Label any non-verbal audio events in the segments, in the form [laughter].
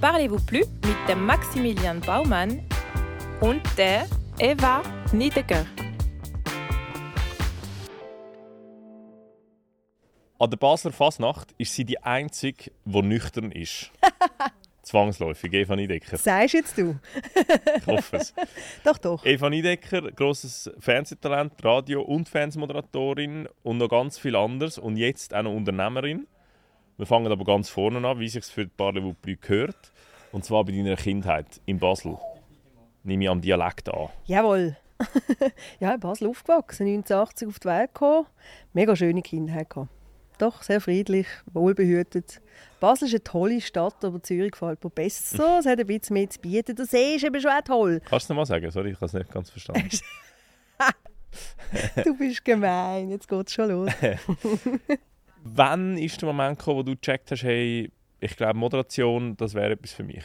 Parlez-vous plus mit dem Maximilian Baumann und der Eva Niederger. An der Basler Fasnacht ist sie die einzige, die nüchtern ist. [laughs] Zwangsläufig, Eva Niedecker. Sagst jetzt du? Ich hoffe es. [laughs] Doch, doch. Eva Niedecker, grosses Fernsehtalent, Radio- und Fernsehmoderatorin und noch ganz viel anderes. Und jetzt auch noch Unternehmerin. Wir fangen aber ganz vorne an, wie sich für die Parlez-vous plus gehört. Und zwar bei deiner Kindheit in Basel. Nehme ich am Dialekt an. Jawohl. [laughs] ja, in Basel aufgewachsen, 1980 auf die Welt gekommen. Mega schöne Kindheit gehabt. Doch, sehr friedlich, wohlbehütet. Basel ist eine tolle Stadt, aber Zürich gefällt mir besser. [laughs] Es hat ein bisschen mehr zu bieten. Der See ist eben schon toll. Kannst du noch mal sagen? Sorry, ich habe es nicht ganz verstanden. [laughs] Du bist gemein, jetzt geht es schon los. Wann ist der Moment gekommen, wo du gecheckt hast, hey, ich glaube, Moderation, das wäre etwas für mich?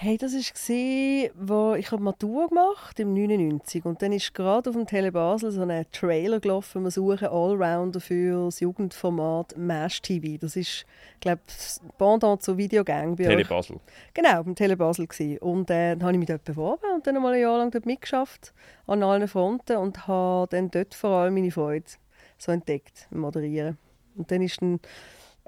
Hey, das war, wo ich habe Matur gemacht im 99 und dann ist gerade auf dem Tele Basel so ein Trailer gelaufen. Wir suchen Allrounder für das Jugendformat Mash TV. Das ist, glaube ich, Pendant zu Videogang bei Tele euch. Basel. Genau, beim Tele Basel gsi. Und äh, dann habe ich mich dort beworben und dann einmal ein Jahr lang dort mitgeschafft an allen Fronten und habe dann dort vor allem meine Freude so entdeckt Moderieren. Und dann ist dann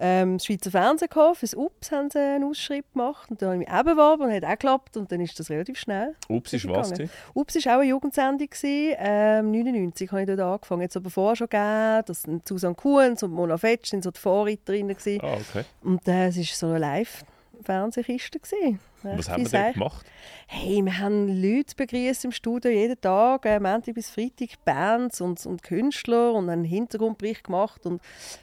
ähm, das Schweizer Fernsehen gekommen, fürs UPS haben sie einen Ausschrieb gemacht und dann habe ich mich auch beworben und hat auch geklappt und dann ist das relativ schnell. Ups, ist was? gewesen? UPS war auch eine Jugendsendung. gewesen. Ähm, 99 habe ich dort angefangen. Jetzt aber vorher schon gegeben. Das sind Susanne Kuhns und Mona Fetsch sind so die Vorreiterinnen. gewesen. Ah, okay. Und äh, es war so eine Live-Fernsehkiste. gewesen. Was haben wir dort Seich. gemacht? Hey, wir haben Leute begrüßt im Studio jeden Tag, äh, Montag bis Freitag, Bands und, und Künstler und einen Hintergrundbericht gemacht und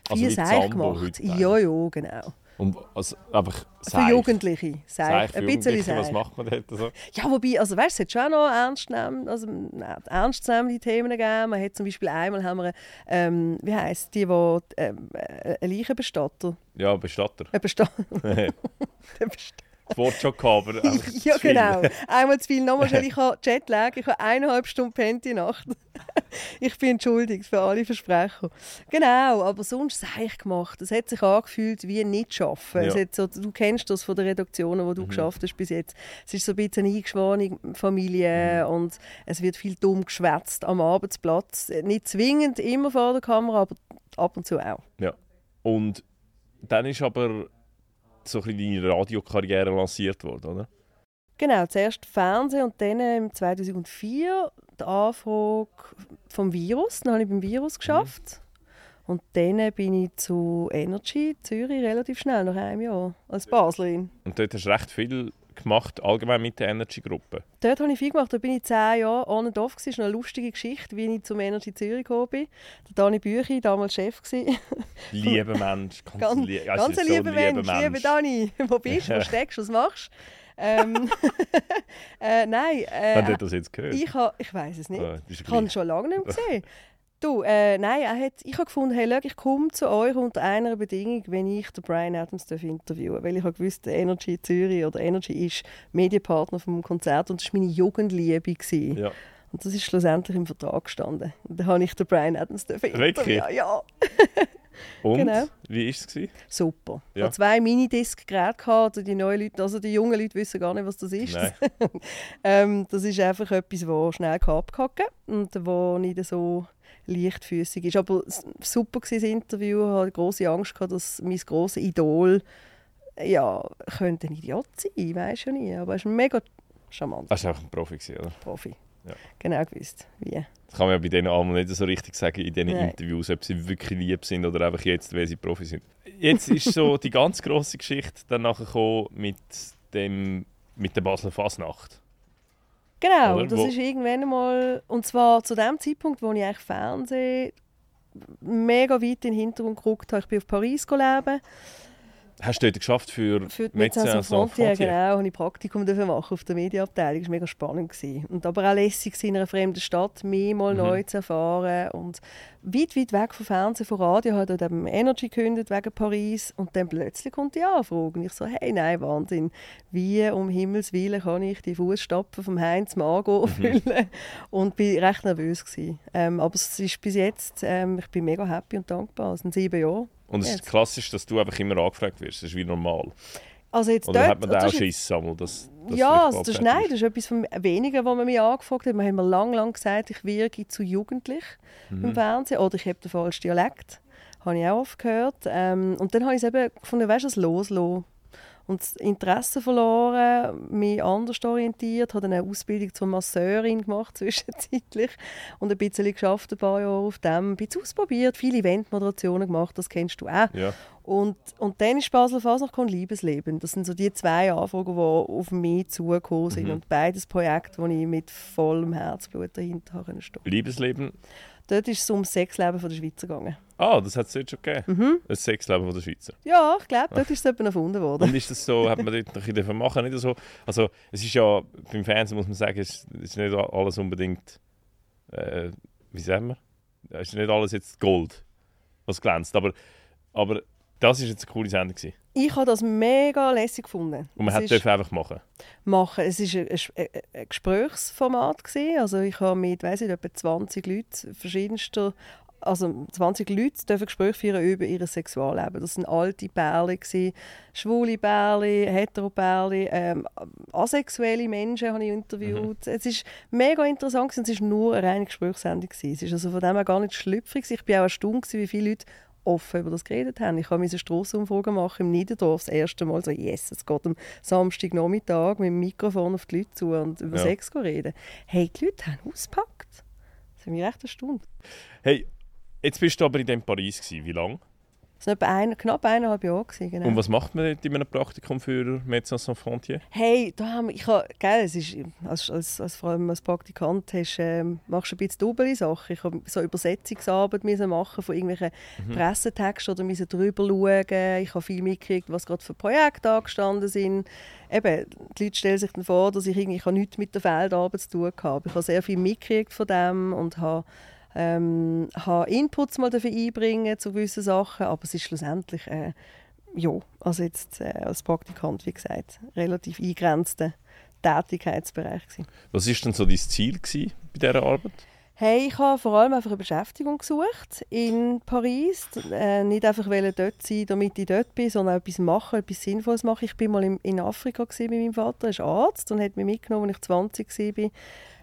Also viel wie Seich gemacht. Ja, ja, genau. Und also, einfach Für. Jugendliche. Für Ein bisschen Jugendliche, Was macht man dort so? Ja, wobei, also weißt, es hat schon auch noch ernst nehmen, also, nein, ernstzunehmende Themen gegeben. Man hat zum Beispiel einmal, haben wir, ähm, wie heisst die, die ähm, äh, ein Leichenbestatter, Ja, Bestatter. ein Bestatter, [laughs] [laughs] das Wort schon gehabt, aber [laughs] ja genau, einmal zu viel, nochmal schnell, ich habe Jetlag, ich habe eineinhalb Stunden pennt die Nacht. [laughs] ich bin entschuldigt für alle Versprechen. Genau, aber sonst sei ich gemacht. Es hat sich angefühlt wie nicht schaffen. Ja. so, du kennst das von den Redaktionen, wo du Mhm. geschafft hast bis jetzt. Es ist so ein bisschen eine eingeschworene Familie Mhm. und es wird viel dumm geschwätzt am Arbeitsplatz. Nicht zwingend immer vor der Kamera, aber ab und zu auch. Ja. Und dann ist aber so ein bisschen deine Radiokarriere lanciert worden, oder? Genau, zuerst Fernsehen und dann im 2004 die Anfrage vom Virus. Dann habe ich beim Virus geschafft. Und dann bin ich zu Energy Zürich relativ schnell, nach einem Jahr, als Baslerin. Und dort hast du recht viel gemacht, allgemein mit der Energy-Gruppe. Dort habe ich viel gemacht. Da bin ich zehn Jahre on and off. Das ist eine lustige Geschichte, wie ich zum Energy Zürich gekommen bin. Der Dani Büchi, damals Chef. [laughs] Lieber Mensch, [laughs] ganz, Ganz, ganz ein so lieber Mensch, lieber Dani. Wo bist du? Wo [laughs] steckst du? Was machst du? Ähm, [laughs] äh, nein, Hat äh, er das jetzt gehört? ich, ha, ich weiß es nicht. Ist Ich habe ihn schon lange nicht [laughs] gesehen. Du, äh, nein, er hat, ich habe gefunden, hey, schau, ich komme zu euch unter einer Bedingung, wenn ich den Brian Adams darf interviewen Weil ich habe gewusst, Energy Zürich oder Energy ist Medienpartner vom Konzert und das war meine Jugendliebe. gewesen. Ja. Und das ist schlussendlich im Vertrag gestanden. Und dann habe ich den Brian Adams interviewen. Ja, [laughs] Und? Genau. Wie war es? gewesen? super. Ich Ja. hatte zwei Minidisc-Geräte, die neuen Leute, also die jungen Leute wissen gar nicht, was das ist. [laughs] Ähm, das ist einfach etwas, das schnell abhacken kann und wo nicht so leichtfüßig ist. Aber super war das Interview. Ich hatte große Angst, gehabt, dass mein grosses Idol ja, könnte ein Idiot sein, weiß ja nie. Aber er ist ein mega charmant Das war einfach ein Profi, oder? Profi. Ja. Genau gewusst, wie. Das kann man ja bei denen einmal nicht so richtig sagen, in diesen Nein. Interviews, ob sie wirklich lieb sind oder einfach jetzt, weil sie Profi sind. Jetzt ist so die ganz grosse Geschichte dann nachher gekommen mit, dem, mit der Basler Fasnacht. Genau, Oder? das Wo- ist irgendwann einmal, und zwar zu dem Zeitpunkt, wo ich eigentlich Fernsehen mega weit in den Hintergrund geguckt habe. Ich bin auf Paris leben. Hast du dort geschafft für, Für Médecins Sans Frontières, genau, habe ich Praktikum machen auf der Medienabteilung. Das war mega spannend. Gewesen. Und aber auch lässig in einer fremden Stadt, mehr mal Mhm. neu zu erfahren. Und weit, weit weg vom Fernsehen, von Radio, habe dort eben Energy gekündigt wegen Paris. Und dann plötzlich kommt die Anfrage. Und ich so, hey, nein, Wahnsinn. Wie um Himmels Willen kann ich die Fußstapfen vom Heinz Margot Mhm. füllen? Und bin recht nervös gewesen. Ähm, aber es ist bis jetzt, ähm, ich bin mega happy und dankbar. Es sind sieben Jahre. Und es Yes. ist klassisch, dass du einfach immer angefragt wirst. Das ist wie normal. Also jetzt Oder dort, hat man da das auch Schiss, einmal, dass, dass ja, also das, ist, nein, das ist etwas von weniger, was man mich angefragt hat. Man hat mir lang, lang gesagt, ich wirke zu jugendlich Mhm. im Fernsehen oder ich habe den falschen Dialekt. Habe ich auch oft gehört. Ähm, und dann habe ich es eben gefunden, weißt du, das Loslassen. Und das Interesse verloren, mich anders orientiert, habe dann eine Ausbildung zur Masseurin gemacht [laughs] zwischenzeitlich und ein bisschen geschafft, ein paar Jahre auf dem, ein bisschen ausprobiert, viele Eventmoderationen gemacht, das kennst du auch. Ja. Und, und dann ist Basel Fasnacht und Liebesleben. Das sind so die zwei Anfragen, die auf mich zugekommen sind. Mhm. Und beides Projekte, wo ich mit vollem Herzblut dahinter stehen. Liebesleben. Dort ist es um das Sexleben der Schweizer gegangen. Ah, das hat es dort schon gegeben. Mhm. Ein Sexleben von der Schweizer. Ja, ich glaube, dort ist es etwa erfunden worden. Und ist das so, hat man dort ein bisschen machen nicht so? Also es ist ja, beim Fernsehen muss man sagen, es es ist nicht alles unbedingt, äh, wie sagen wir? Es ist nicht alles jetzt Gold, was glänzt. Aber, aber das ist jetzt eine coole Sendung gewesen. Ich habe das mega lässig gefunden. Und man Es hat dürfen einfach machen. machen. Es war ein, ein, ein, Gesprächsformat. Gewesen. Also ich habe mit weiss ich, etwa 20 Leuten verschiedenster also 20 Leute dürfen Gespräche führen über ihr Sexualleben. Das sind alte Pärchen, gewesen, schwule Pärchen, hetero Pärchen, ähm, asexuelle Menschen habe ich interviewt. Es ist mega interessant gewesen. es war nur eine reine Gesprächssendung. gewesen. Es ist also von dem her gar nicht schlüpfrig. Ich war auch erstaunt, gewesen, wie viele Leute offen über das geredet haben. Ich habe eine Strassenumfrage machen im Niederdorf das erste Mal. So, yes, es geht am Samstagnachmittag mit dem Mikrofon auf die Leute zu und über Ja. Sex reden. Hey, die Leute haben ausgepackt. Das hat mich recht erstaunt. Hey, jetzt bist du aber in dem Paris gewesen. Wie lange? Das war ein, knapp eineinhalb Jahre. Gewesen, genau. Und was macht man in einem Praktikum für Médecins Sans Frontières? Hey, da haben wir, ich habe, gell, es ist, als, als, als, vor allem als Praktikant hast, ähm, machst du ein bisschen doppelte Sachen. Ich habe so Übersetzungsarbeit müssen machen von irgendwelchen Pressetexten oder müssen drüber schauen. Ich habe viel mitgekriegt, was gerade für Projekte angestanden sind. Eben, die Leute stellen sich dann vor, dass ich irgendwie ich habe nichts mit der Feldarbeit zu tun habe. Ich habe sehr viel mitgekriegt von dem und habe ähm, habe Inputs mal dafür einbringen zu gewissen Sachen, aber es ist schlussendlich äh, ja, also jetzt äh, als Praktikant, wie gesagt, relativ eingrenzter Tätigkeitsbereich gewesen. Was war denn so dein Ziel gewesen bei dieser Arbeit? Hey, ich habe vor allem einfach eine Beschäftigung gesucht in Paris. Äh, nicht einfach dort sein, damit ich dort bin, sondern auch etwas machen, etwas Sinnvolles machen. Ich bin mal in, in Afrika mit meinem Vater, er ist Arzt und hat mich mitgenommen, als ich 20 war.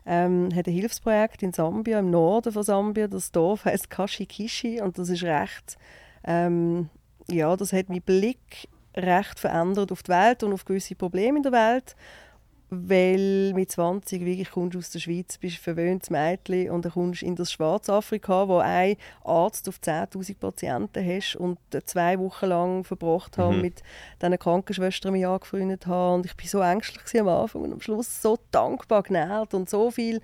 Ähm, hat ein Hilfsprojekt in Sambia, im Norden von Sambia. Das Dorf heißt Kashikishi und das ist recht, ähm, ja, das hat meinen Blick recht verändert auf die Welt und auf gewisse Probleme in der Welt weil mit 20 wirklich kommst du aus der Schweiz, bist ein verwöhntes Mädchen und dann kommst du in das Schwarzafrika, wo ein Arzt auf 10'000 Patienten hast und zwei Wochen lang verbracht habe Mhm. mit diesen Krankenschwestern mich angefreundet habe und ich bin so ängstlich am Anfang und am Schluss so dankbar genährt und so viel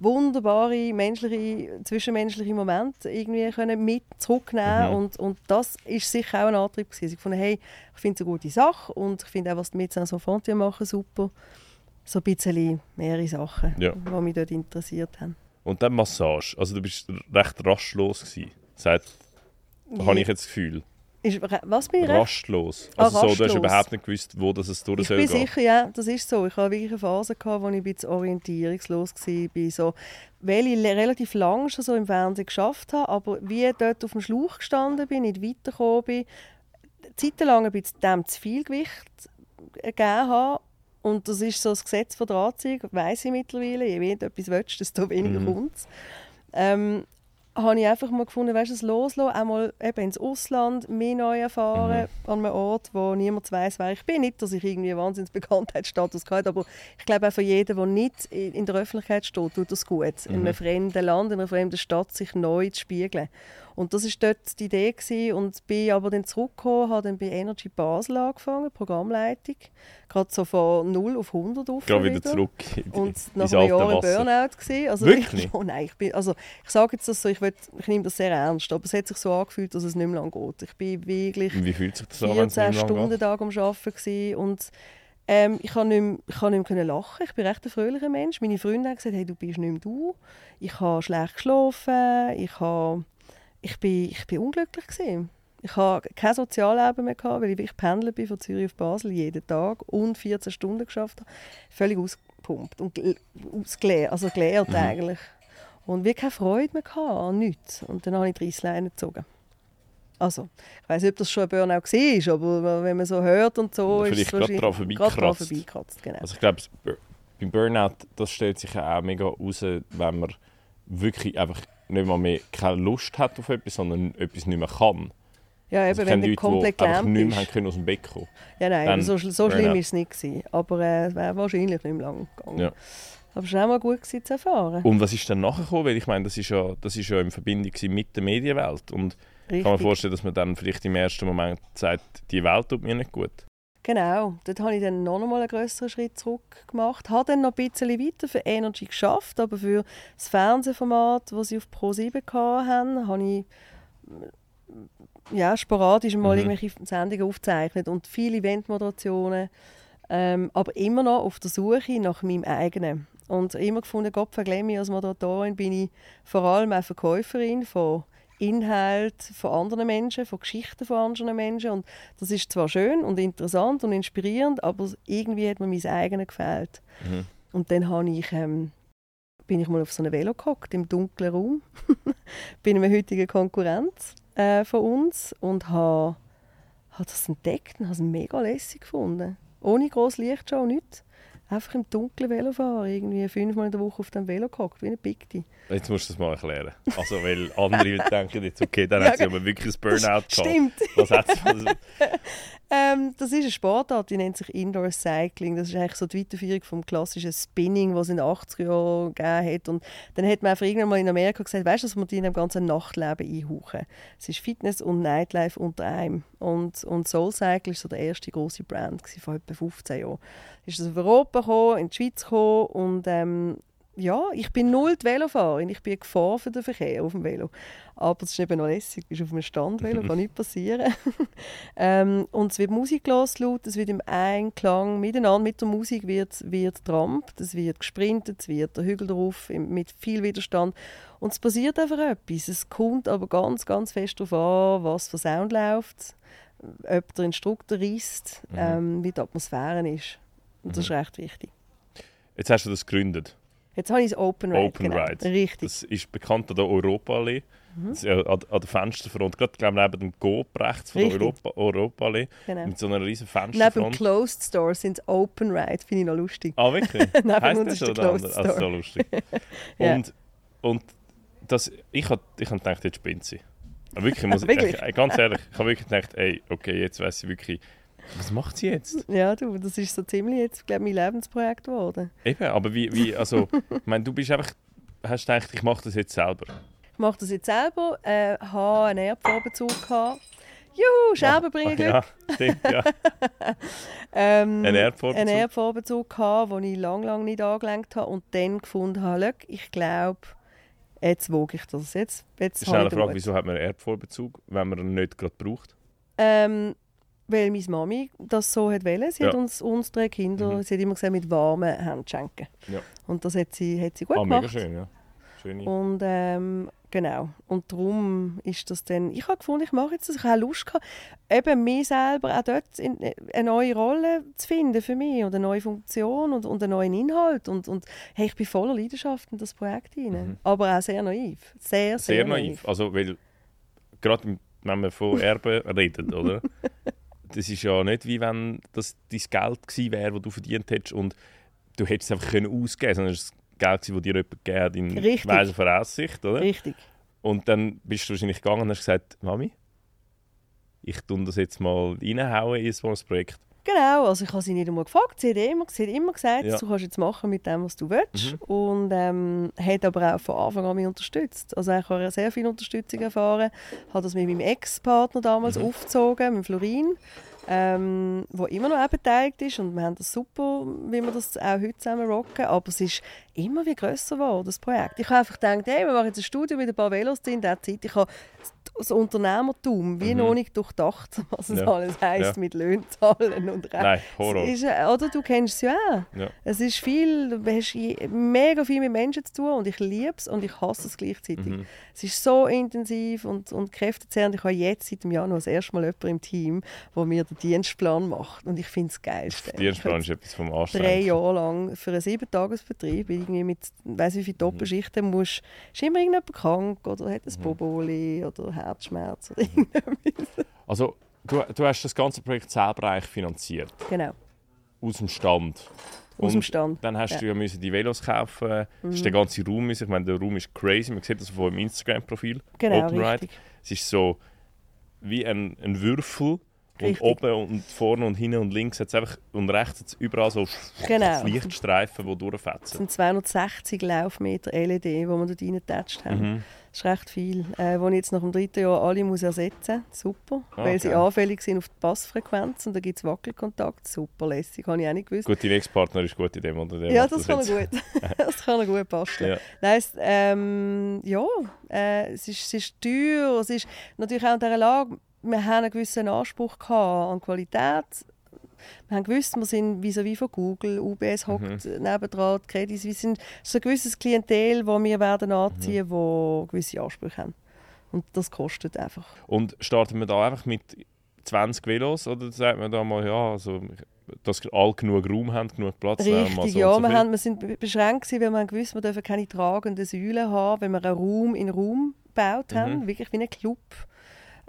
wunderbare menschliche, zwischenmenschliche Momente irgendwie können mit zurücknehmen Mhm. und, und das ist sicher auch ein Antrieb gewesen. Ich fand, hey, ich finde es eine gute Sache und ich finde auch, was die Médecins Frontières machen, super. So ein bisschen mehrere Sachen, Ja. die mich dort interessiert haben. Und dann Massage. Also du bist recht rastlos gewesen. Sagt, habe ich jetzt das Gefühl. Ist, was bin ich? Rastlos. Ah, Also so, du hast rastlos. überhaupt nicht gewusst, wo das es durch Ich soll bin gehen. sicher, ja, das ist so. Ich hatte wirklich eine Phase, gehabt, wo ich ein bisschen orientierungslos war. So, weil ich relativ lange schon so im Fernsehen geschafft habe, aber wie dort auf dem Schlauch gestanden bin, nicht weitergekommen bin, zeitlang ein bisschen dem zu viel Gewicht gegeben habe. Und das ist so das Gesetz von der Anziehung, weiss ich mittlerweile. Je mehr du etwas willst, desto weniger Mhm. kommt es. Ähm, habe ich einfach mal gefunden, weißt du, das Loslassen, einmal eben ins Ausland, mehr neu erfahren, Mhm. an einem Ort, wo niemand weiß, wer ich bin. Nicht, dass ich irgendwie einen Wahnsinnsbekanntheitsstatus hatte, aber ich glaube auch für jeden, der nicht in in der Öffentlichkeit steht, tut das gut, in Mhm. einem fremden Land, in einer fremden Stadt sich neu zu spiegeln. Und das war dort die Idee gewesen. und bin aber dann zurückgekommen, habe dann bei Energy Basel angefangen, Programmleitung, gerade so von 0 auf 100 auf. Gerade wieder zurück in die- Und nach einem Jahr im. Burnout gewesen. Also Wirklich? Ich, [laughs] oh nein, ich bin, also ich sage jetzt das so, ich, will, ich nehme das sehr ernst, aber es hat sich so angefühlt, dass es nicht mehr lang geht. Ich bin wirklich Wie fühlt sich das an, wenn es 14 nicht mehr lang Stunden? Tag am Arbeiten gewesen und ähm, ich konnte nicht, mehr- nicht mehr lachen. Ich bin recht ein fröhlicher Mensch. Meine Freunde haben gesagt, hey, du bist nicht mehr du. Ich habe schlecht geschlafen. Ich, habe, ich, bin, ich bin unglücklich gewesen. Ich habe kein Sozialleben mehr gehabt, weil ich wirklich pendelt bin von Zürich auf Basel jeden Tag und 14 Stunden geschafft habe. Völlig ausgepumpt und gel- ausgeleert, also geleert Mhm. eigentlich. Und wir keine Freude mehr gehabt an nichts. Und dann habe ich die Reissleine gezogen. Also, ich weiß nicht, ob das schon ein Burnout war, aber wenn man so hört und so, Vielleicht ist es gerade dran vorbeigekratzt. vorbeigekratzt, Genau. Also ich glaube, beim Burnout, das stellt sich auch mega raus, wenn man wirklich einfach nicht mal mehr keine Lust hat auf etwas, sondern etwas nicht mehr kann. ja, eben, Also wenn du Leute, komplett gelähmt nicht mehr können aus dem Bett kommen Ja, nein, dann so, so schlimm war es nicht. Gewesen. Aber äh, es wäre wahrscheinlich nicht mehr lang gegangen. Ja. Aber es war auch mal gut gewesen, zu erfahren. Und was ist dann nachher gekommen? Weil ich meine, das ist ja, das ist ja in Verbindung mit der Medienwelt. Und ich kann mir Richtig. vorstellen, dass man dann vielleicht im ersten Moment sagt, die Welt tut mir nicht gut. Genau, dort habe ich dann noch einmal einen größeren Schritt zurück gemacht. Habe dann noch ein bisschen weiter für Energy geschafft, aber für das Fernsehformat, das sie auf Pro7 hatten, habe ich äh, ja, sporadisch mal Mhm. irgendwelche Sendungen aufgezeichnet und viele Eventmoderationen, ähm, aber immer noch auf der Suche nach meinem eigenen. Und immer gefunden, Gott vergleich mich als Moderatorin bin ich vor allem auch Verkäuferin von Inhalt von anderen Menschen, von Geschichten von anderen Menschen. Und das ist zwar schön und interessant und inspirierend, aber irgendwie hat mir mein eigenes gefehlt. Mhm. Und dann habe ich, ähm, bin ich mal auf so einem Velo gehockt, im dunklen Raum, [laughs] bei einem heutigen Konkurrent äh, von uns und habe, habe das entdeckt und habe es mega lässig gefunden. Ohne grosse Lichtshow, nichts. Einfach im dunklen Velofahren, irgendwie fünfmal in der Woche auf dem Velo gehockt, wie eine Picti. Jetzt musst du das mal erklären. Also, weil andere [laughs] denken jetzt, okay, dann Ja, hat sie aber wirklich ein Burnout gehabt. Stimmt. Was hat sie? Was, [laughs] Ähm, das ist eine Sportart, die nennt sich Indoor Cycling. Das ist eigentlich so die Weiterführung vom klassischen Spinning, was es in den 80er Jahren gegeben hat. Und dann hat man einfach irgendwann mal in Amerika gesagt, weißt du, dass wir die in dem ganzen Nachtleben einhauchen. Es ist Fitness und Nightlife unter einem. Und, und Soul Cycle ist so der erste große Brand vor etwa 15 Jahren. Ist das auf Europa gekommen, in die Schweiz gekommen und ähm, ja, ich bin null die Velofahrerin. Ich bin eine Gefahr für den Verkehr auf dem Velo. Aber es ist eben noch lässig. Du bist auf einem Standvelo, kann [laughs] nichts passieren. [laughs] ähm, und es wird Musik laut, es wird im Einklang miteinander mit der Musik wird, wird trampt, es wird gesprintet, es wird der Hügel drauf mit viel Widerstand. Und es passiert einfach etwas. Es kommt aber ganz, ganz fest darauf an, was für Sound läuft, ob der Instruktor reist, Mhm. ähm, wie die Atmosphäre ist. Und das ist recht wichtig. jetzt hast du das gegründet. Jetzt habe ich das Open Ride. Open genau. Ride. Richtig. Das ist bekannt an der Europaallee. Mhm. Das ist ja an, an der Fensterfront, gerade glaub, neben dem Coop rechts von der. Europa, Europaallee. genau. Mit so einer riesen Neben Fensterfront. Closed Store sind es Open Ride. Finde ich noch lustig. Ah, wirklich? [laughs] Neben uns das ist schon Closed andere? Also, so Store. lustig. [laughs] Ja. Und, und das, ich habe ich hab gedacht, jetzt spinnt sie. Aber wirklich, muss [laughs] ich, Wirklich? ich, ganz ehrlich, ich habe wirklich gedacht, ey, okay, jetzt weiß ich wirklich, was macht sie jetzt? Ja, du, das ist so ziemlich jetzt, glaube mein Lebensprojekt geworden. Eben, aber wie, wie also, ich meine, du bist einfach, hast gedacht, ich mache das jetzt selber. Ich mache das jetzt selber, äh, habe einen Erdvorbezug gehabt. Juhu, Scherben bringen Glück. Ja, stimmt, ja. [laughs] Ähm, Ein Erdvorbezug? Einen Erdvorbezug gehabt, den ich lange, lange nicht angelenkt habe und dann gefunden habe, «Schau, ich glaube, jetzt wage ich das. Jetzt, jetzt Das ist eine ich Frage, Mut.» wieso hat man einen Erdvorbezug, wenn man ihn nicht gerade braucht? Ähm, weil meine Mami das so hat wollen. Sie hat Ja. uns, uns drei Kinder, Mhm. sie hat immer gesagt, mit warmen Händen schenken. Ja. Und das hat sie, hat sie gut ah, mega gemacht. schön, ja. Schöne. Und ähm, genau. Und darum ist das dann. Ich habe gefunden, ich mache jetzt das. Ich habe Lust gehabt, eben mir selber auch dort in, eine neue Rolle zu finden für mich und eine neue Funktion und, und einen neuen Inhalt. Und, und hey, ich bin voller Leidenschaft in das Projekt hinein. Mhm. Aber auch sehr naiv. Sehr, sehr, Sehr naiv. Also, weil, gerade wenn man von Erben [laughs] redet, oder? Das ist ja nicht wie wenn das dein Geld gewesen wäre, das du verdient hättest und du hättest es einfach können ausgeben sondern es ist Geld, gewesen, das dir jemand gegeben hat in Richtig. weiser Voraussicht, oder? Richtig. Und dann bist du wahrscheinlich gegangen und hast gesagt, Mami, ich tue das jetzt mal reinhauen in so ein Projekt. Genau, also ich habe sie nicht einmal gefragt. Sie hat immer, sie hat immer gesagt, Ja. du kannst jetzt machen mit dem, was du willst. Mhm. Und ähm, hat aber auch von Anfang an mich unterstützt. Also ich habe sehr viel Unterstützung erfahren. Habe das mit meinem Ex-Partner damals Mhm. aufgezogen, mit Florin, ähm, wo immer noch auch beteiligt ist. Und wir haben das super, wie wir das auch heute zusammen rocken. Aber es ist immer wie grösser geworden, das Projekt. Ich habe einfach gedacht, hey, wir machen jetzt ein Studio mit ein paar Velos drin Zeit. Ich habe das Unternehmertum wie Mhm. noch nicht durchdacht, [laughs] was es Ja. alles heisst Ja. mit Löhnzahlen und Recht. Nein, Horror. Ist, äh, oder du kennst es ja auch. Ja. Es ist viel, du hast mega viel mit Menschen zu tun und ich liebe es und ich hasse es gleichzeitig. Mhm. Es ist so intensiv und, und kräftezehrend. Ich habe jetzt seit dem Januar das erste Mal jemanden im Team, der mir den Dienstplan macht und ich finde es geil. Dienstplan ist etwas vom Drei Anstrengen. Jahre lang für einen Sieben-Tages-Betrieb bin irgendwie mit weiss wie viele Doppelschichten musst, ist immer irgendjemand krank oder hat ein Mhm. Boboli oder Herzschmerz oder irgendetwas. Also, du, du hast das ganze Projekt selber eigentlich finanziert. Genau, Aus dem Stand. aus dem Stand. Dann hast Ja. Mhm. du ja müssen die Velos kaufen. Das ist der ganze Raum. Ich meine, der Raum ist crazy. Man sieht das von dem Instagram-Profil. Genau, Open Ride. Es ist so wie ein, ein Würfel. Richtig. Und oben und vorne und hinten und links hat's einfach, und rechts hat's überall so Genau. Lichtstreifen, die Es durchfetzen. sind 260 Laufmeter LED, die wir dort reingetatscht haben. Mhm. Das ist recht viel. Äh, die ich jetzt nach dem dritten Jahr alle muss ersetzen muss. Super. Ah, Weil sie okay. anfällig sind auf die Passfrequenz und da gibt es Wackelkontakt. Super lässig, habe ich auch nicht gewusst. Gut, dein Ex-Partner ist gut in dem, oder? Der ja, macht das kann er gut. das kann er [laughs] [laughs] gut basteln. Ja. Nein, es, ähm, ja, äh, es, ist, es ist teuer. Es ist natürlich auch in dieser Lage, wir haben einen gewissen Anspruch an Qualität. Wir haben gewusst, wir sind vis-à-vis von Google, UBS Mhm. hockt nebendran, die Credit Suisse. sind so ein gewisses Klientel, das wir werden anziehen, Mhm. wo gewisse Ansprüche haben. Und das kostet einfach. Und starten wir da einfach mit 20 Velos oder sagt man da mal, ja, also, dass alle genug Raum haben, genug Platz? wir Richtig, so ja. und so Wir, haben, wir sind be- beschränkt, gewesen, weil wir haben gewusst, wir dürfen keine tragenden Säulen haben, wenn wir einen Raum in Raum gebaut haben, Mhm. wirklich wie ein Club,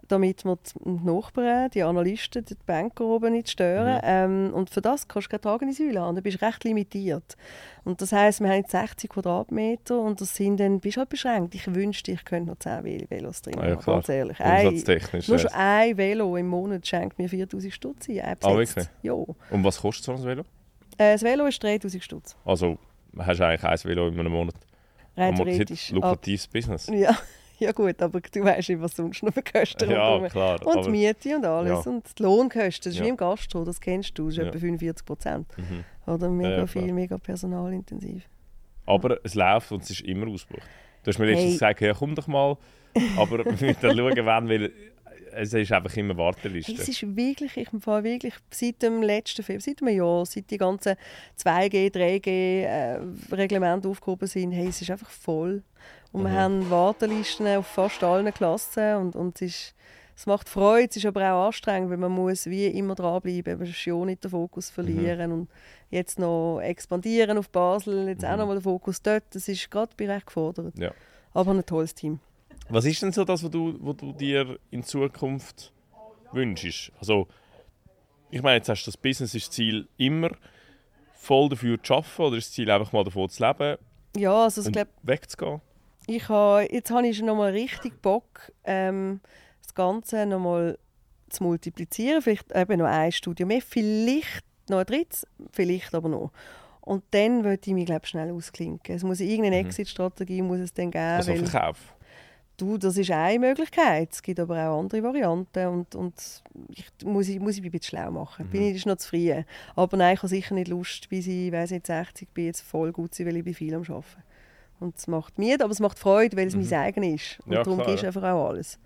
damit wir die Nachbarn, die Analysten, die Banker oben nicht stören. Mhm. Ähm, und für das kannst du keine tragende Säule haben, du bist recht limitiert. Und das heisst, wir haben jetzt 60 Quadratmeter und das sind dann, bist halt beschränkt. Ich wünschte, ich könnte noch 10 Vel- Velos drin ja, haben, ganz ehrlich. Ein, nur schon ein Velo im Monat schenkt mir 4000 Stutz ein. Ah, wirklich? Ja. Und was kostet so ein Velo? Äh, das Velo ist 3000 Stutz. Also, hast du eigentlich ein Velo in einem Monat? Rein theoretisch. lukratives Business. Ja, [laughs] ja gut, aber du weißt was sonst noch Kosten Ja, klar. Und aber, Miete und alles. Ja. Und die Lohnkosten, das ist Ja. wie im Gastro, das kennst du, das ist Ja. etwa 45 Prozent. Mhm. Oder mega viel, mega personalintensiv. aber es läuft und es ist immer ausgebucht. Du hast mir letztens Hey. gesagt, ja, komm doch mal. Aber [laughs] wir müssen dann schauen, wann, weil es ist einfach immer Warteliste. Hey, es ist wirklich, ich fahre wirklich seit dem letzten Film, seit einem Jahr, seit die ganzen 2G, 3G-Reglemente äh, aufgehoben sind, hey, es ist einfach voll. Und wir Mhm. haben Wartelisten auf fast allen Klassen und, und es, ist, es macht Freude, es ist aber auch anstrengend, weil man muss wie immer dranbleiben, man muss schon nicht den Fokus verlieren und jetzt noch expandieren auf Basel, jetzt auch Mhm. noch mal den Fokus dort, das ist gerade ich recht gefordert. Ja. Aber ein tolles Team. Was ist denn so das, was du, was du dir in Zukunft wünschst? Also, ich meine, jetzt hast du das Business-Ziel immer voll dafür zu arbeiten oder ist das Ziel einfach mal davon zu leben Ja, also ich glaube, wegzugehen? Ich habe, jetzt habe ich schon nochmal richtig Bock, ähm, das Ganze nochmal zu multiplizieren. Vielleicht eben noch ein Studio mehr, vielleicht noch ein drittes, vielleicht aber noch. Und dann würde ich mich glaube schnell ausklinken. Es muss irgendeine Mhm. Exit-Strategie muss es dann geben, Also Verkauf. Du, das ist eine Möglichkeit. Es gibt aber auch andere Varianten und, und ich muss, ich muss ich mich ein bisschen schlau machen. Bin Mhm. ich ist noch zufrieden. Aber nein, ich habe sicher nicht Lust, bis ich, weiss nicht, 60 bin, jetzt voll gut sein, weil ich bin viel am Arbeiten. Und es macht mir, aber es macht Freude, weil es Mhm. mein eigen ist. Und Ja, darum klar, gehst du ja. einfach auch alles.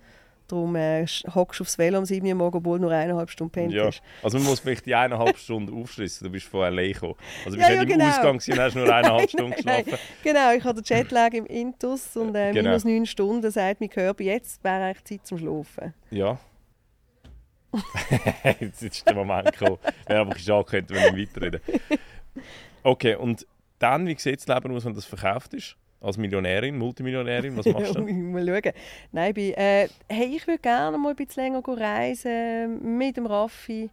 Darum äh, hockst du aufs Velo am 7 Uhr morgen, obwohl nur eineinhalb Stunden pennt Ja. Also man muss vielleicht die eineinhalb Stunden aufschließen. Du bist von LA gekommen. Also du Ja, bist ja, nicht im genau. Ausgang gewesen und hast nur [laughs] eineinhalb Stunden Nein, nein. geschlafen. Genau, ich habe den Jetlag im Intus und äh, Genau. minus 9 Stunden sagt mein Körper, jetzt wäre eigentlich Zeit zum Schlafen. Ja. [laughs] jetzt ist der Moment gekommen. Wäre aber schade, könnten wir nicht weiterreden. Okay, und dann, wie sieht das Leben aus, wenn das verkauft ist? Als Millionärin, Multimillionärin, was machst du [laughs] mal schauen. Nein, ich, bin, äh, hey, ich würde gerne mal ein bisschen länger reisen mit dem Raffi.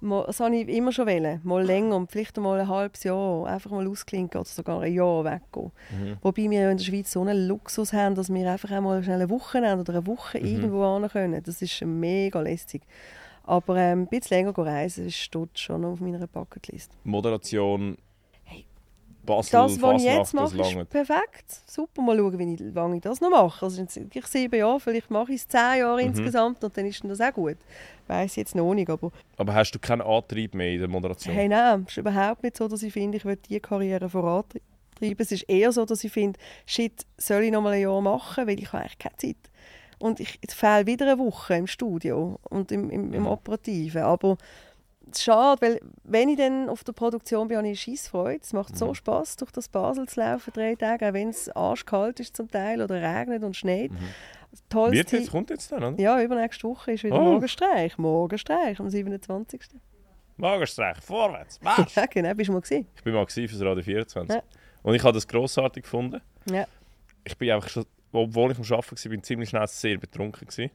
Das wollte ich immer schon wollen. Mal [laughs] länger, und vielleicht mal ein halbes Jahr. Einfach mal ausklinken oder sogar ein Jahr weggehen. Mhm. Wobei wir in der Schweiz so einen Luxus haben, dass wir einfach einmal schnell eine Wochenende oder eine Woche Mhm. irgendwo hin können. Das ist mega lästig. Aber ähm, ein bisschen länger reisen steht schon auf meiner Bucketlist. Moderation, Basel, Das, was ich jetzt mache, ist perfekt. Super, mal schauen, wie, ich, lange ich das noch mache. Also wirklich sieben Jahre, vielleicht mache ich es zehn Jahre Mhm. insgesamt und dann ist das auch gut. Weiß ich jetzt noch nicht, aber Aber hast du keinen Antrieb mehr in der Moderation? hey, nein, es ist überhaupt nicht so, dass ich finde, ich will diese Karriere vorantreiben. Es ist eher so, dass ich finde, shit, soll ich noch mal ein Jahr machen, weil ich habe eigentlich keine Zeit. Und ich fehle wieder eine Woche im Studio und im, im, im Mhm. Operativen. Aber schade, weil wenn ich dann auf der Produktion bin, habe ich Scheissfreude. Es macht so Mhm. Spaß, durch das Basel zu laufen, drei Tage, auch wenn es arschkalt ist zum Teil oder regnet und schneit. Mhm. Tolles Wird jetzt, kommt jetzt dann, oder? Ja, übernächste Woche ist wieder Oh. Morgenstreich. Morgenstreich am 27. Magenstreich, vorwärts, Marsch! [laughs] Ja, genau, bist du mal gesehen. Ich bin mal gewesen fürs Radio 24. Ja. Und ich habe das grossartig gefunden. Ja. Ich bin einfach schon, obwohl ich am Arbeiten war, bin ich ziemlich schnell sehr betrunken. Gewesen.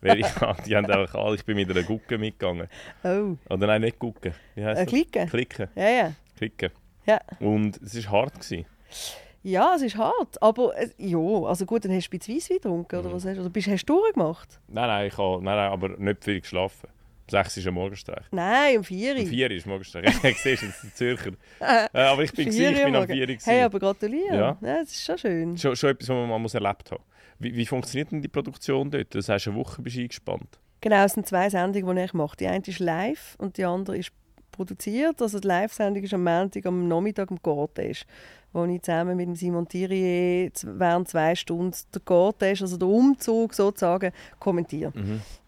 Weil ich, die haben einfach alle, ich bin mit einer Gucke mitgegangen. Oh, Oder nein, nicht Gucke. Wie ein das? Klicken? Klicken. Ja, ja. Klicken. Ja. Und es war hart. Gewesen. Ja, es ist hart, aber äh, ja, also gut, dann hast du ein bisschen Weisswein getrunken, oder Mhm. was hast du? Oder bist, hast du durchgemacht? Nein, nein, ich habe, nein, nein, aber nicht viel geschlafen. Um 6 ist ein Morgenstreich. Nein, um 4 Um Uhr. 4 ist Morgenstreich. [laughs] Ich sehe jetzt in Zürcher. Äh, aber ich bin, gewesen, ich bin Uhr am morgen. 4 Uhr. Hey, aber gratuliere. Ja. Ja. das ist schon schön. Schon, schon etwas, was man muss erlebt haben wie, wie funktioniert denn die Produktion dort? Das heißt, eine Woche bist du eingespannt. Genau, es sind zwei Sendungen, die ich mache. Die eine ist live und die andere ist produziert. Also die Live-Sendung ist am Montag am Nachmittag im Cortège, wo ich zusammen mit dem Simon Thierry während zwei Stunden den Cortège, also den Umzug sozusagen, kommentiere.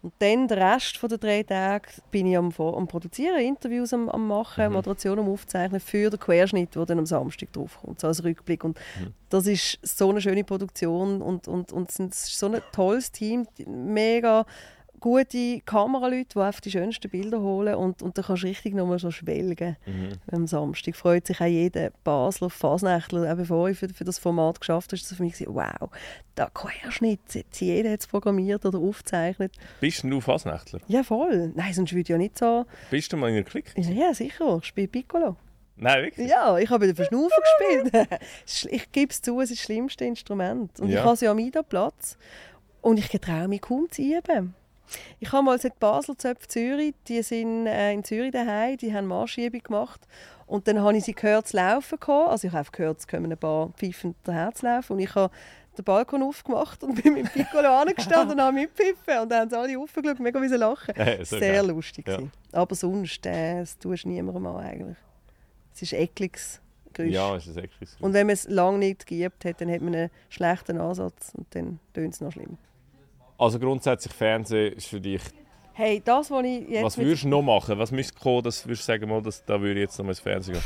Und dann den Rest von den drei Tagen bin ich am, am Produzieren, Interviews am, am Machen, Mhm. Moderation am Aufzeichnen für den Querschnitt, der dann am Samstag draufkommt, so als Rückblick. Und Mhm. das ist so eine schöne Produktion und, und, und es ist so ein tolles Team, mega gute Kameraleute, die einfach die schönsten Bilder holen und, und da kannst du richtig nochmal so schwelgen Mhm. am Samstag. Freut sich auch jeder Basler, Fasnächtler, auch bevor ich für, für das Format geschafft habe, ist das für mich gewesen, wow, der Querschnitt, jetzt jeder hat es programmiert oder aufgezeichnet. Bist du Fasnächtler? Ja, voll. Nein, sonst würde ich ja nicht so... Bist du mal in einer Klick? Ja, sicher, ich spiele Piccolo. Nein, wirklich? Ja, ich habe den Verschnaufen gespielt. [laughs] ich gebe es zu, es ist das schlimmste Instrument. Und Ja. ich habe es ja am Ida-Platz. Und ich traue mich kaum zu üben. Ich habe mal seit Basel Zöpf Zürich, die sind äh, in Zürich daheim, die haben Marschübung gemacht. Und dann habe ich sie gehört zu laufen. Kommen. Also ich habe gehört, es kommen ein paar pfeifend daher zu laufen. Und ich habe den Balkon aufgemacht und [laughs] bin mit dem Piccolo angestanden und habe mitgepfiffen. Und dann haben sie alle aufgeschaut, mega müssen lachen. Äh, so Sehr geil. lustig. Ja. gewesen. Aber sonst, äh, das tust du niemandem an eigentlich. Es ist ekliges Geräusch. Ja, ist das echt Und wenn man es lange nicht geübt hat, dann hat man einen schlechten Ansatz und dann tönt es noch schlimm. Also grundsätzlich Fernsehen ist für dich... Hey, das, was ich jetzt Was würdest du noch machen? Was müsste kommen, dass würdest du sagen, mal, dass, da würde ich jetzt noch mal ins Fernsehen gehen?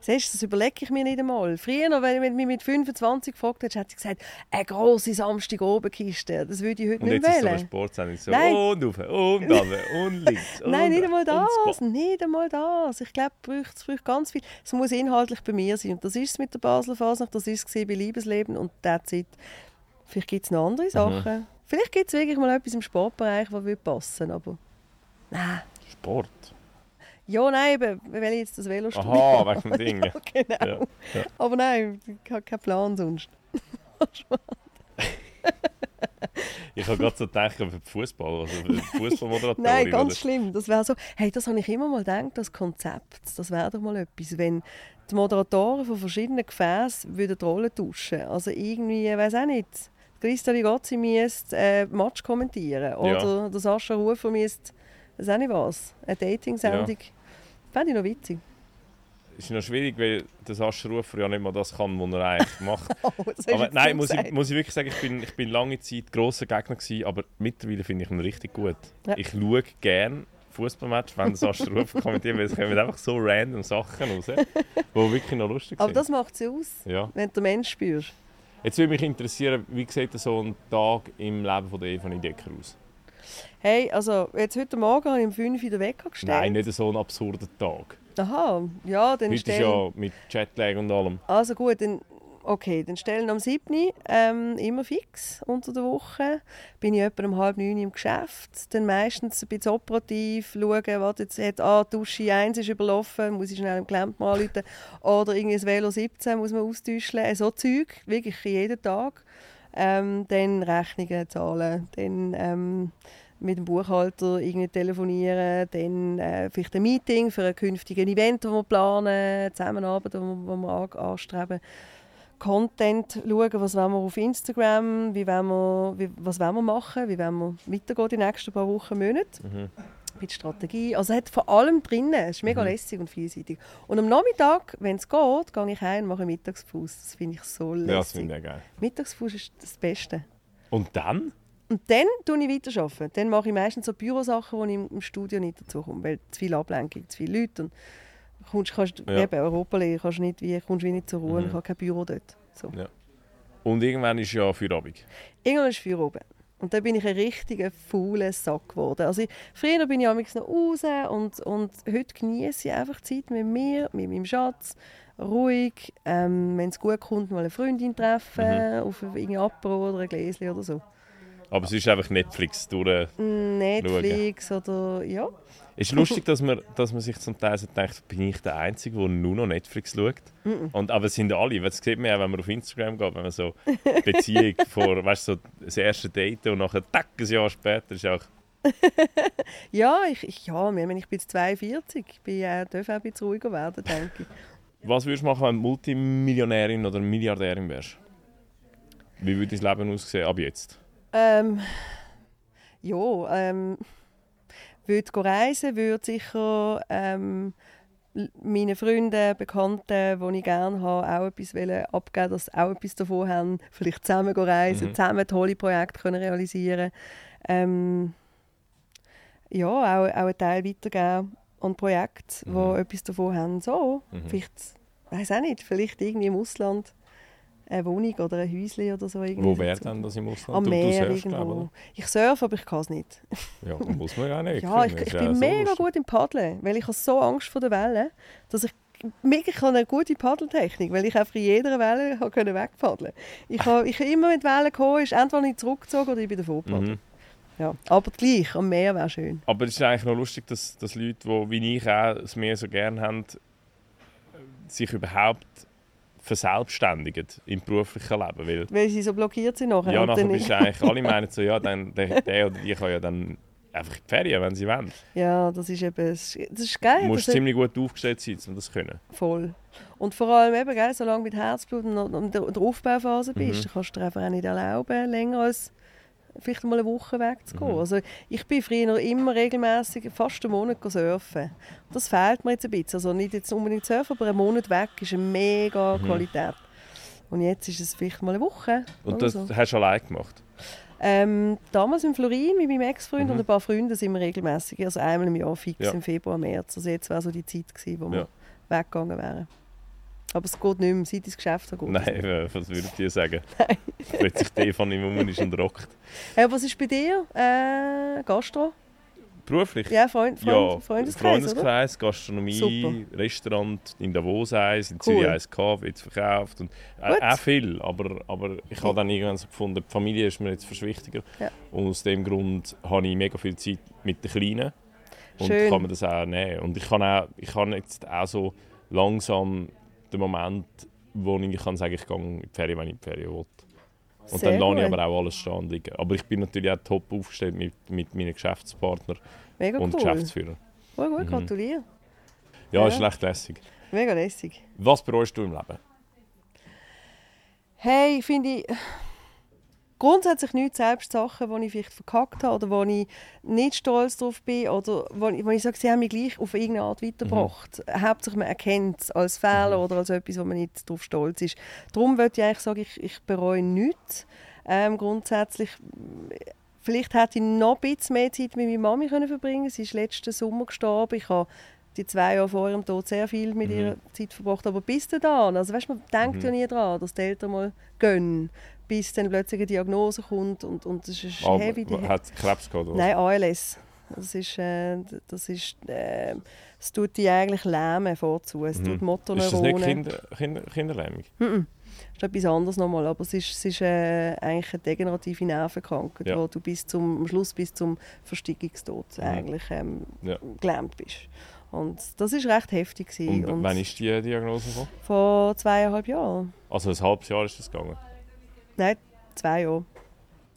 Siehst du, das überlege ich mir nicht einmal. Früher, wenn du mich mit 25 gefragt hättest, hätte ich gesagt, eine grosse Samstagabendkiste. Das würde ich heute Und nicht jetzt ist so wählen. eine Sportsendung so Nein. und rauf und runter und links [laughs] und Nein, nicht einmal und das. Nicht einmal das. Ich glaube, es braucht, ganz viel. Es muss inhaltlich bei mir sein. Und das ist es mit der Basler Fasnacht, das ist es bei Liebesleben und that's Vielleicht gibt es noch Mhm. andere Sachen. Vielleicht gibt es wirklich mal etwas im Sportbereich, was würde passen aber nein. Sport? Ja, nein, eben, weil ich jetzt das Velostudio Aha, habe. wegen dem Ding. [laughs] Ja, genau. Ja, ja. Aber nein, ich habe keinen Plan sonst. [laughs] Ich habe gerade so gedacht für Fußball, also für [laughs] Fußballmoderatorin. Nein, ganz oder? schlimm. Das wäre so, hey, das habe ich immer mal gedacht, das Konzept, das wäre doch mal etwas, wenn die Moderatoren von verschiedenen Gefäßen würden die Rollen tauschen. Also irgendwie, ich weiß auch nicht, Christa Ligozzi müsste äh, Match kommentieren oder der Sascha Rufer müsste, auch nicht was, eine Dating-Sendung. Fände ich noch witzig. ist noch schwierig, weil der Sascha Rufer ja nicht mal das kann, was er eigentlich macht. [laughs] Oh, das aber nein, muss ich, muss ich wirklich sagen, ich bin, ich bin lange Zeit grosser Gegner gewesen, aber mittlerweile finde ich ihn richtig gut. Ja. Ich schaue gerne Fußballmatch, wenn der Sascha [laughs] Rufer kommentiert, weil es kommen einfach so random Sachen raus, [laughs] die wirklich noch lustig Aber sind. das macht es aus, ja. wenn du den Mensch spürst. Jetzt würde mich interessieren, wie sieht so ein Tag im Leben von der Eva Decker aus? Hey, also jetzt heute Morgen habe ich um 5 Uhr den Wecker gestellt. Nein, nicht so ein absurder Tag. Aha, ja, dann Heute ist stell... ja mit Jetlag und allem. Also gut, dann, okay, dann stellen am 7. Ähm, immer fix unter der Woche. Bin ich etwa um halb neun im Geschäft. Dann meistens ein bisschen operativ schauen, was jetzt hat, ah, die Dusche 1 ist überlaufen, muss ich schnell im Klempner anrufen. Oder irgendwie das Velo 17 muss man austauschen. So Zeug, wirklich jeden Tag. Ähm, dann Rechnungen zahlen, dann ähm, mit dem Buchhalter irgendwie telefonieren, dann äh, vielleicht ein Meeting für ein künftiges Event, das wir planen, eine Zusammenarbeit, die wir, wir an, anstreben. Content schauen, was wollen wir auf Instagram, wie wollen wir, wie, was wollen wir machen, wie wollen wir weitergehen die nächsten paar Wochen, Monate. Mhm. Mit Strategie. Also es hat vor allem drinnen. Es ist mega Mhm. lässig und vielseitig. Und am Nachmittag, wenn es geht, gehe ich heim und mache Mittagsfuß. Das finde ich so lässig. Ja, das finde ich geil. Mittagsfuß ist das Beste. Und dann? Und dann tue ich weiterarbeiten. Dann mache ich meistens so Bürosachen, wo ich im- im Studio nicht dazu komme, weil zu viel Ablenkung, zu viele Leute. Und kommst, kannst, Ja. eben Europalehre, kannst nicht, wie, kommst wie nicht zur Ruhe, Mhm. ich habe kein Büro dort. So. Und irgendwann ist ja Feierabend. Irgendwann ist Feuer oben. Und dann bin ich ein richtiger fauler Sack geworden. Also ich, früher bin ich amigs noch raus und, und heute genieße ich einfach Zeit mit mir, mit meinem Schatz, ruhig. Ähm, Wenn es gut kommt, mal eine Freundin treffen, Mhm. auf ein Apro oder ein Gläschen oder so. Aber es ist einfach Netflix durch. Netflix oder ja. Es ist lustig, dass man, dass man sich zum Teil so denkt, bin ich der Einzige, der nur noch Netflix schaut? Und, aber es sind alle, das sieht man ja, wenn man auf Instagram geht, wenn man so Beziehung [laughs] vor, weißt du, so das erste Date und nachher, tack, ein Jahr später ist auch, [laughs] Ja, ich, ich, ja, ich meine, ich bin jetzt 42, ich bin, äh, darf auch ein bisschen ruhiger werden, denke ich. was würdest du machen, wenn du Multimillionärin oder Milliardärin wärst? Wie würde dein Leben aussehen ab jetzt? Ähm, ja, ähm, würde reisen, würde sicher ähm, meinen Freunden, Bekannten, die ich gerne habe, auch etwas wollen abgeben, dass sie auch etwas davon haben. Vielleicht zusammen reisen, Mhm. zusammen tolle Projekte können realisieren ähm, Ja, auch, auch einen Teil weitergeben an Projekte, die Mhm. etwas davon haben. So, Mhm. vielleicht, weiß auch nicht, vielleicht irgendwie im Ausland eine Wohnung oder ein Häuschen oder so. irgendwie Wo wäre denn das im Ausland? Am Du- du Meer surfst, glaub, irgendwo. Ich surfe, aber ich kann es nicht. Ja, muss man ja nicht. [laughs] Ja, ich, ich bin so mega lustig. gut im Paddeln, weil ich habe so Angst vor der Welle, dass ich mega ich habe eine gute Paddeltechnik, weil ich einfach in jeder Welle habe wegpaddeln. Ich habe ich immer mit Wellen gekommen, ist entweder nicht zurückgezogen oder ich bin gepaddelt. Mhm. Ja, aber gleich am Meer wäre schön. Aber es ist eigentlich noch lustig, dass, dass Leute, die wie ich auch das Meer so gerne haben, sich überhaupt verselbstständigen im beruflichen Leben. Weil, Weil sie so blockiert sind nachher. ja, und nachher bist du eigentlich, alle [laughs] meinen so, ja, dann, der, der oder die kann ja dann einfach in die Ferien, wenn sie wollen. ja, das ist eben, das ist- geil. Du musst ziemlich gut aufgestellt sein, um das zu können. Voll. Und vor allem eben, gell, solange du mit Herzblut und in der, der Aufbauphase bist, Mhm. kannst du dir einfach auch nicht erlauben, länger als vielleicht mal eine Woche wegzugehen. Mhm. Also ich bin früher immer regelmäßig fast einen Monat surfen. Das fehlt mir jetzt ein bisschen. Also nicht jetzt unbedingt surfen, aber einen Monat weg ist eine mega Mhm. Qualität. Und jetzt ist es vielleicht mal eine Woche. Und oder das so. hast du allein gemacht. Ähm, damals in Florin mit meinem Ex-Freund Mhm. und ein paar Freunden sind wir regelmäßig, also einmal im Jahr fix Ja. im Februar, März. Also jetzt wäre so die Zeit gewesen, wo wir Ja. weggegangen wären. Aber es geht nicht mehr, seit ins Geschäft geht es Nein, was würdet ihr sagen? Plötzlich Stefan im Rum ist und rockt. Hey, was ist bei dir? Äh, Gastro? Beruflich? Ja, Freund, Freund, ja, Freundeskreis? Freundeskreis, Gastronomie, Super. Restaurant, in Davos eins, in Cool. Zürich eins Kaffee jetzt verkauft. Und, äh, Gut. auch viel, aber, aber ich habe dann irgendwann so gefunden, die Familie ist mir jetzt fast wichtiger. Ja. Und aus dem Grund habe ich mega viel Zeit mit den Kleinen. Und Schön. kann mir das auch nehmen. Und ich kann, auch, ich kann jetzt auch so langsam den Moment, wo ich kann sagen, ich gehe in die Ferien, wenn ich in die Ferien will. Und Sehr dann lasse ich gut. aber auch alles stehen liegen. Aber ich bin natürlich auch top aufgestellt mit, mit meinen Geschäftspartnern Mega und cool. Geschäftsführern. Voll gut, Mhm. gratuliere. Ja, Ja. ist recht lässig. Mega lässig. Was bereust du im Leben? Hey, finde ich grundsätzlich nicht selbst Sachen, die ich vielleicht verkackt habe oder wo ich nicht stolz drauf bin oder wo ich, wo ich sage, sie haben mich gleich auf irgendeine Art weitergebracht. Hauptsächlich man erkennt es als Fehler oder als etwas, wo man nicht darauf stolz ist. Darum würde ich eigentlich sagen, ich, ich bereue nichts. Ähm, grundsätzlich, vielleicht hätte ich noch ein bisschen mehr Zeit mit meiner Mami können verbringen Sie ist letzten Sommer gestorben. Ich habe die zwei Jahre vor ihrem Tod sehr viel mit Mhm. ihr Zeit verbracht. Aber bis dahin, also weißt, man denkt Mhm. ja nie daran, dass die Eltern mal gönnen, bis dann plötzlich eine Diagnose kommt und, und das ist Aber, heavy. Hat sie Krebs gehabt? Oder? nein, ALS. Das ist, äh, das ist, äh, es tut die eigentlich lähmen vorzu. Es Mhm. tut Ist Motoneuronen. das nicht Kinder, Kinder, Kinderlähmung? Mhm. Das ist etwas anderes nochmal, aber es ist, es ist äh, eigentlich eine degenerative Nervenkrankheit, Ja. wo du bis zum, am Schluss bis zum Verstickungstod Mhm. eigentlich ähm, Ja. gelähmt bist. Und das ist recht heftig. gewesen. Und, Und wann ist die Diagnose gekommen? vor zweieinhalb Jahren. Also ein halbes Jahr ist das gegangen? Nein, zwei Jahre.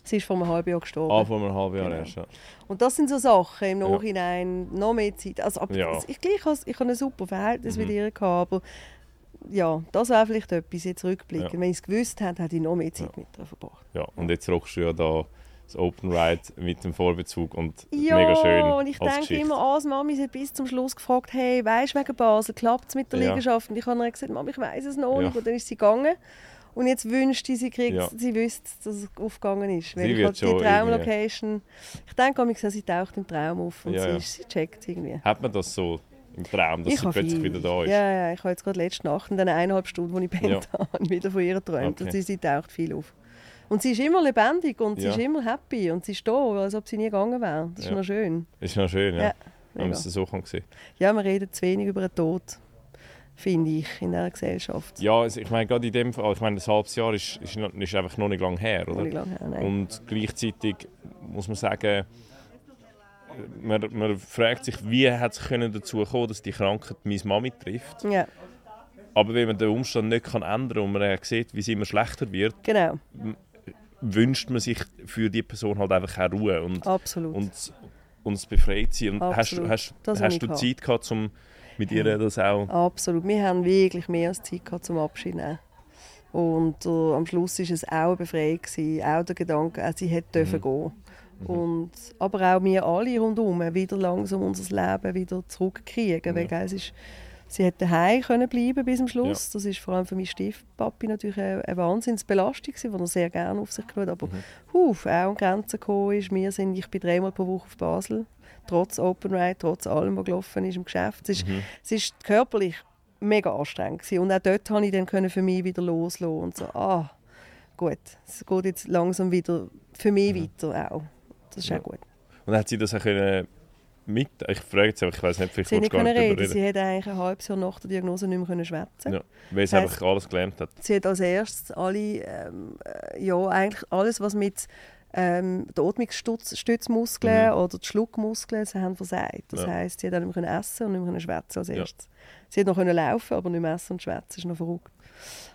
Sie ist vor einem halben Jahr gestorben. Ah, vor einem halben Jahr Genau. erst. Ja. Und das sind so Sachen im Ja. Nachhinein, noch mehr Zeit. Also, aber Ja. ich, has- ich habe ein super Verhältnis Mhm. mit ihr gehabt, aber ja, das wäre vielleicht etwas jetzt rückblickend. Ja. Wenn ich es gewusst hätte, hätte ich noch mehr Zeit Ja. mit ihr verbracht. ja. Und jetzt rockst du ja da das Open Ride mit dem Vorbezug und Ja, mega schön und ich denke Geschichte. immer, als Mami sie hat bis zum Schluss gefragt, hey, weisst du wegen Basel, klappt es mit der Ja. Liegenschaft? Und ich habe gesagt, Mami, ich weiß es noch Ja. nicht. Und dann ist sie gegangen. Und jetzt wünscht sie, sie, kriegt, Ja. sie wüsste, dass es aufgegangen ist. Weil Sie ich wird halt die schon Traumlocation... Ich denke, manchmal, sie taucht im Traum auf und Ja, sie, ja. ist, sie checkt irgendwie. Hat man das so im Traum, dass ich sie plötzlich viel. wieder da ist? Ja, ja, ich habe jetzt gerade letzte Nacht in den eineinhalb Stunden, die ich pennt [laughs] habe, wieder von ihr geträumt. Okay. Und sie, sie taucht viel auf. Und sie ist immer lebendig und sie Ja. ist immer happy und sie ist da, als ob sie nie gegangen wäre. Das ist Ja. noch schön. Ist noch schön, ja. Ja, Wenn man es so kann sehen. Ja, wir reden zu wenig über den Tod, finde ich, in dieser Gesellschaft. Ja, also ich meine, gerade in dem Fall, ich meine, ein halbes Jahr ist, ist, ist einfach noch nicht lange her, oder? nicht lange her, nein. Und gleichzeitig muss man sagen, man, man fragt sich, wie hat es dazu kommen, dass die Krankheit meine Mami trifft. Ja, Aber wenn man den Umstand nicht kann ändern kann und man sieht, wie es immer schlechter wird, genau, wünscht man sich für die Person halt einfach auch Ruhe und, absolut. und, und es befreit sie. Und hast, Absolut. hast, Das hast ich du. Zeit gehabt, um mit ihr das auch... Absolut. Wir haben wirklich mehr als Zeit gehabt zum Abschied nehmen. Und äh, am Schluss war es auch eine Befreiung, gewesen, auch der Gedanke, äh, sie hätte dürfen gehen. Und, aber auch wir alle rundherum wieder langsam unser Leben wieder zurückkriegen. Weil, gell, es ist, sie hätte daheim können bleiben bis zum Schluss. Das ist vor allem für meinen Stiefpapi natürlich eine, eine Wahnsinnsbelastung, die er sehr gerne auf sich genommen hat. Aber huf, auch an Grenzen gekommen ist. Wir sind, ich bin dreimal pro Woche auf Basel, trotz Open Ride, trotz allem, was gelaufen ist im Geschäft. Es ist, es ist körperlich mega anstrengend gewesen. und auch dort konnte ich dann können für mich wieder loslassen und so, ah, gut, es geht jetzt langsam wieder für mich weiter auch. Das ist Ja. auch gut. Und hat sie das auch können mit... Ich frage jetzt einfach, ich weiß nicht, vielleicht Sie nicht gar nicht reden, darüber sie hat eigentlich ein halbes Jahr nach der Diagnose nicht mehr können schwätzen. Ja, weil sie Das einfach alles gelernt hat. Sie hat als erstes alle, ähm, äh, ja, eigentlich alles, was mit ähm, den Atmungsstützmuskeln oder die Schluckmuskeln, sie haben versagt. Das Ja. heisst, sie hat auch nicht mehr essen und nicht mehr können schwätzen als Ja. erstes. Sie hat noch können laufen, aber nicht mehr essen und schwätzen. Das ist noch verrückt.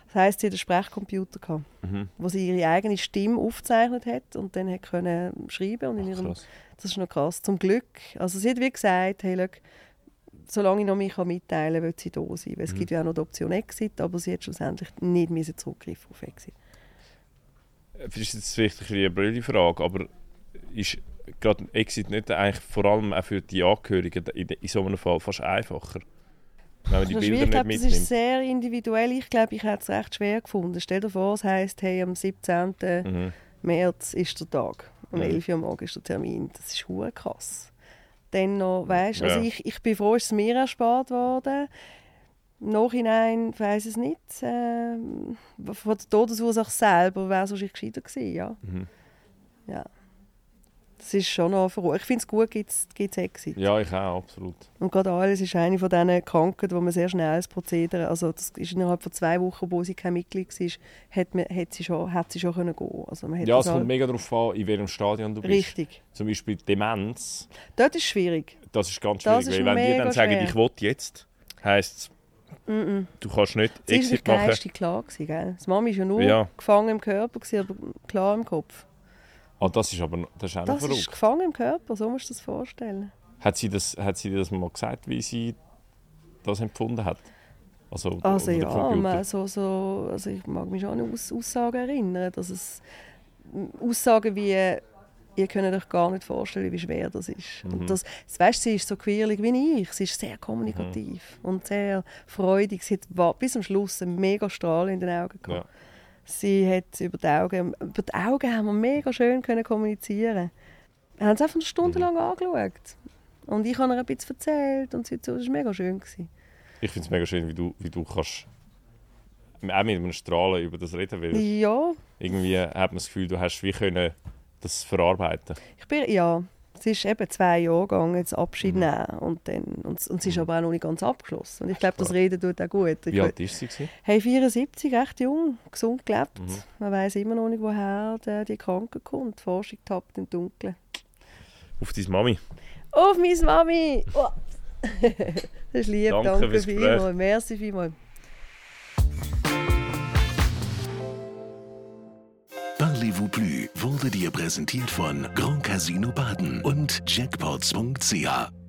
Das heisst, sie hat einen Sprechcomputer gehabt, Mhm. wo sie ihre eigene Stimme aufgezeichnet hat und dann hat können schreiben und in Ach, ihrem krass. das ist noch krass. Zum Glück. Also sie hat wie gesagt, hey, schau, solange ich noch mich mitteilen kann, will sie da sein. Weil es Mhm. gibt ja auch noch die Option Exit, aber sie hat schlussendlich nicht zurückgreifen auf Exit. Das ist jetzt vielleicht eine blöde Frage, aber ist gerade Exit nicht eigentlich vor allem auch für die Angehörigen in, so einem Fall fast einfacher? Wenn man die Das Bilder nicht glaube, das ist mitnimmt. sehr individuell. Ich glaube, ich hätte es recht schwer gefunden. Stell dir vor, es heisst, hey, am 17. Mhm. März ist der Tag. Um Mhm. 11 Uhr am Morgen ist der Termin. Das ist krass. Dann noch, weißt, also Ja. ich, ich bin froh, ist es mir erspart worden. Im Nachhinein weiß es nicht. Ähm, von der Todesursache selber wäre es wahrscheinlich gescheiter gewesen, ja. Mhm. ja. Das ist schon noch verrückt. Ich finde es gut, gibt es Exit. Ja, ich auch, absolut. Und gerade alles ist eine von diesen Krankheiten, wo man sehr schnell das Prozedere, also das ist innerhalb von zwei Wochen, wo sie kein Mitglied war, hat, man, hat, sie, schon, hat sie schon können gehen also man Ja, es kommt mega darauf an, in welchem Stadion du bist. Richtig. Zum Beispiel Demenz, Dort ist schwierig. das ist ganz Das schwierig. ist weil wenn die dann sagen, schwer. ich will jetzt, heisst es, du kannst nicht Sie war Exit machen. Geist klar. Gewesen, gell? Das Mami war ja nur Ja. gefangen im Körper, gewesen, aber klar im Kopf. Ah, das ist aber noch- das ist auch Das ist verrückt. gefangen im Körper, so musst du dir das vorstellen. Hat sie, das, hat sie dir das mal gesagt, wie sie das empfunden hat? Also, Also ja, man, so, so, also ich mag mich schon an Aus Aussagen erinnern, dass es Aussagen wie ihr könnt euch gar nicht vorstellen, wie schwer das ist. Mhm. Und das, das weißt, sie ist so quirlig wie ich. Sie ist sehr kommunikativ Mhm. und sehr freudig. Sie hat bis zum Schluss einen mega Strahl in den Augen gehabt. Ja. Sie hat über die Augen, über die Augen haben wir mega schön können kommunizieren. Wir haben es einfach eine Stunde Mhm. lang angeschaut. Und ich habe ihr ein bisschen erzählt und sie hat so, das war mega schön. Gewesen. Ich finde es mega schön, wie du, wie du kannst auch mit einem Strahlen über das reden willst. Ja, Irgendwie hat man das Gefühl, du hast wie können das verarbeiten. Ich bin, ja, es ist eben zwei Jahre gegangen, jetzt Abschied Mhm. nehmen. Und, dann, und, und es ist aber auch noch nicht ganz abgeschlossen. Und ich glaube, das Reden tut auch gut. Ich Wie alt ist sie? gewesen? Hey, 74, recht jung, gesund gelebt. Mhm. Man weiß immer noch nicht, woher der, die Krankheit kommt. Die Forschung tappt im Dunkeln. Auf deine Mami. Auf meine Mami! Oh. [laughs] das ist lieb, Danke danke, vielmals. Merci vielmals. Parlez-vous plus wurde dir präsentiert von Grand Casino Baden und Jackpots.ch.